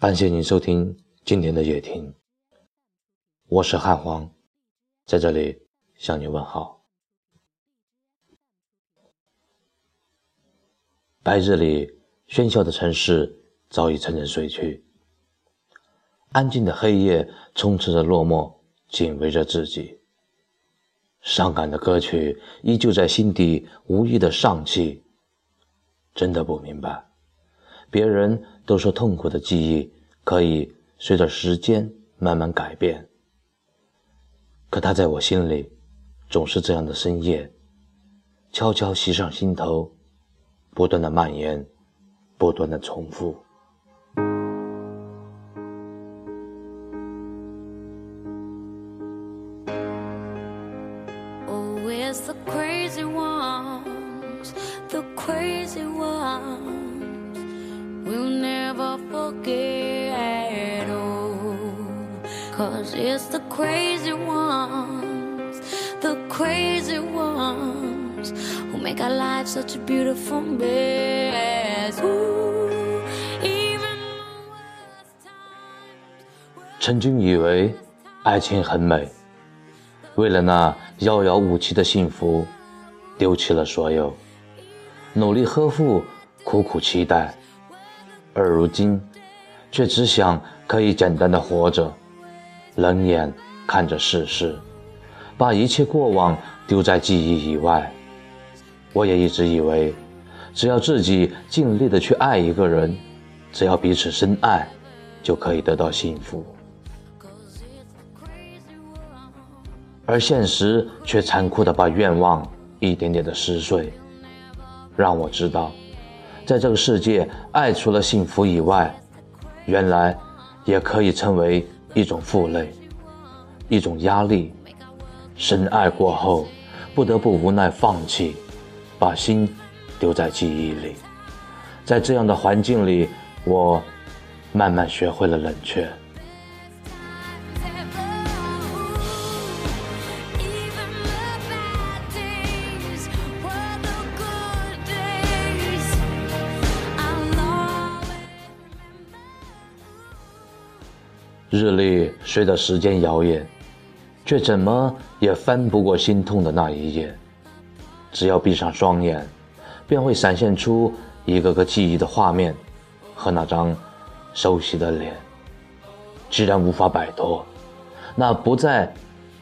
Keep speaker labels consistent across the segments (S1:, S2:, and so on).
S1: 感谢您收听今天的夜听，我是汉皇，在这里向你问好。白日里喧嚣的城市早已沉沉睡去，安静的黑夜充斥着落寞，紧围着自己。伤感的歌曲依旧在心底无意的上气。真的不明白。别人都说痛苦的记忆可以随着时间慢慢改变，可它在我心里总是这样的深夜，悄悄袭上心头，不断的蔓延，不断的重复。
S2: Cause it's the crazy ones, the crazy ones who make our lives such a beautiful mess. Ooh, even
S1: 曾经以为爱情很美，为了那遥遥无期的幸福，丢弃了所有，努力呵护，苦苦期待，而如今，却只想可以简单的活着。冷眼看着世事，把一切过往丢在记忆以外。我也一直以为，只要自己尽力的去爱一个人，只要彼此深爱，就可以得到幸福。而现实却残酷的把愿望一点点的撕碎，让我知道，在这个世界，爱除了幸福以外，原来也可以成为。一种负累，一种压力，深爱过后，不得不无奈放弃，把心丢在记忆里。在这样的环境里，我慢慢学会了冷却。日历随着时间摇曳，却怎么也翻不过心痛的那一页。只要闭上双眼，便会闪现出一个个记忆的画面和那张熟悉的脸。既然无法摆脱，那不再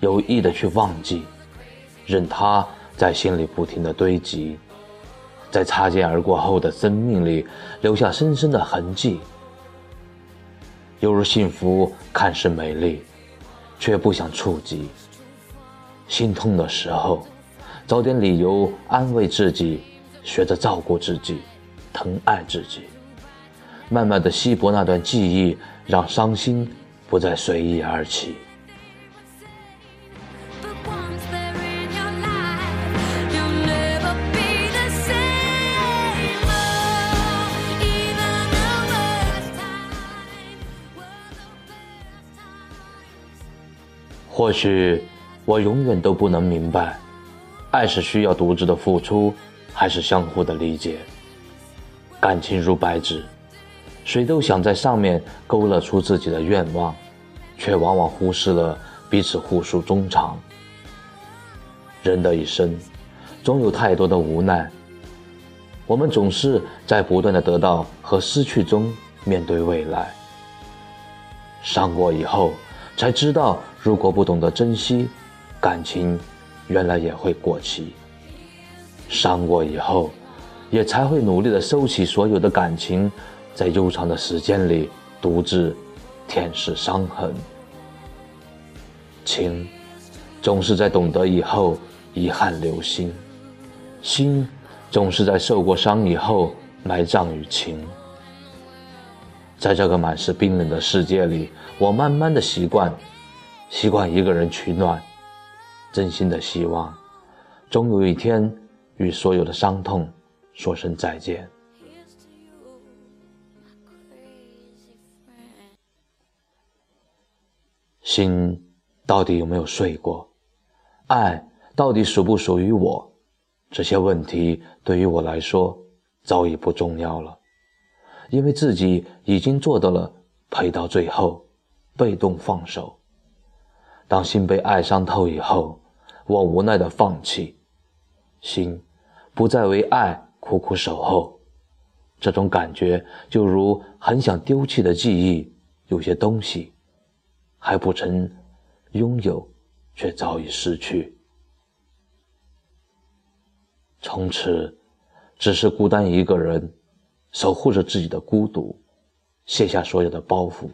S1: 有意的去忘记，任它在心里不停的堆积，在擦肩而过后的生命里留下深深的痕迹。犹如幸福看似美丽，却不想触及。心痛的时候，找点理由安慰自己，学着照顾自己，疼爱自己，慢慢的稀薄那段记忆，让伤心不再随意而起。或许我永远都不能明白，爱是需要独自的付出，还是相互的理解。感情如白纸，谁都想在上面勾勒出自己的愿望，却往往忽视了彼此互诉衷肠。人的一生，总有太多的无奈，我们总是在不断的得到和失去中面对未来。伤过以后。才知道，如果不懂得珍惜，感情原来也会过期。伤过以后，也才会努力的收起所有的感情，在悠长的时间里独自舔舐伤痕。情，总是在懂得以后遗憾留心；心，总是在受过伤以后埋葬于情。在这个满是冰冷的世界里，我慢慢的习惯，习惯一个人取暖，真心的希望，终有一天与所有的伤痛说声再见。心到底有没有睡过？爱到底属不属于我？这些问题对于我来说早已不重要了。因为自己已经做到了陪到最后，被动放手。当心被爱伤透以后，我无奈的放弃，心不再为爱苦苦守候。这种感觉就如很想丢弃的记忆，有些东西还不曾拥有，却早已失去。从此，只是孤单一个人，守护着自己的孤独，卸下所有的包袱，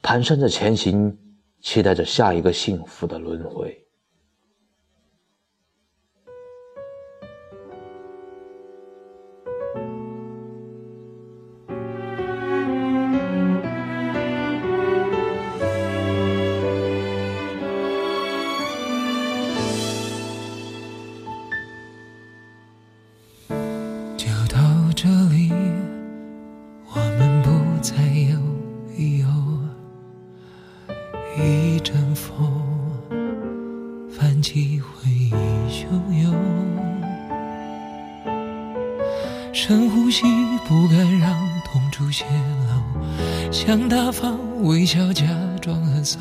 S1: 蹒跚着前行，期待着下一个幸福的轮回。
S3: 阵风泛起回忆汹涌，深呼吸，不敢让痛处泄露，想大方微笑，假装很洒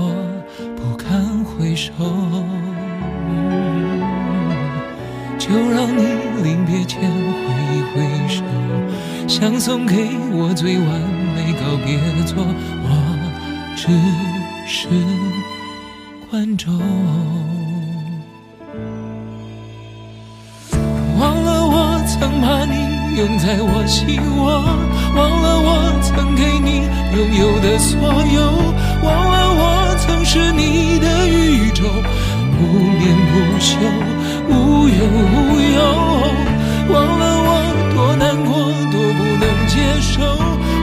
S3: 那么错，不堪回首。就让你临别前挥一挥手，想送给我最完美告别作，我只是观众。忘了我曾把你拥在我心窝，忘了我曾给你。拥有的所有，忘了我曾是你的宇宙，不眠不休，无忧无忧。忘了我多难过，多不能接受，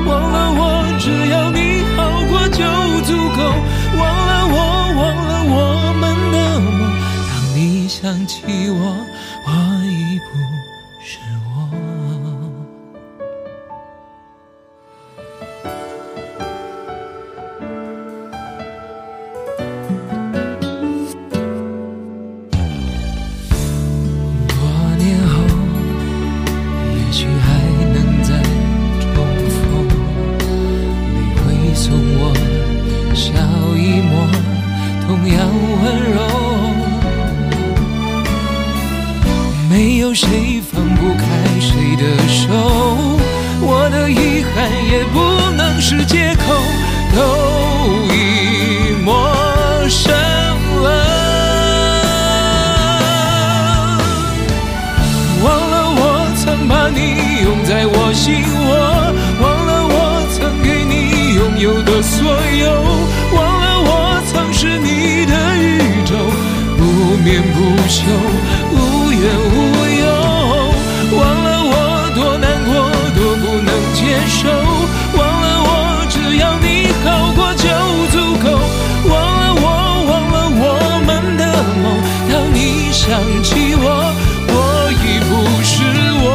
S3: 忘了我只要你好过就足够。忘了我，忘了我们的梦，当你想起我，我已不温柔没有谁放不开谁的手，我的遗憾也不能是借口，都已陌生了。忘了我曾把你拥在我心窝，忘了我曾给你拥有的所有，忘了我曾是你，眠不休。无怨无忧，忘了我多难过，多不能接受，忘了我只要你好过就足够，忘了我，忘了我们的梦，当你想起我，我已不是我。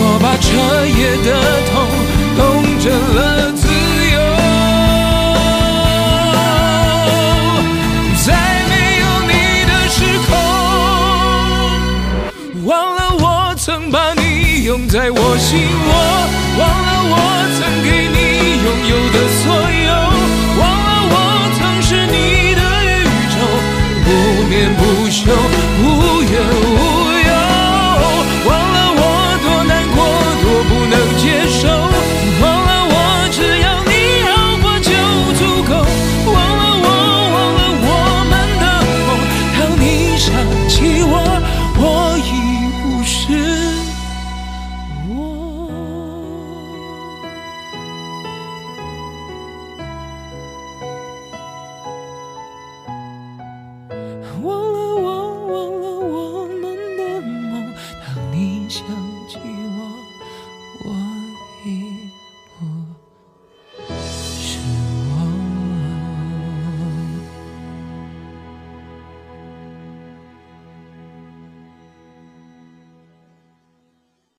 S3: 我把彻夜的在我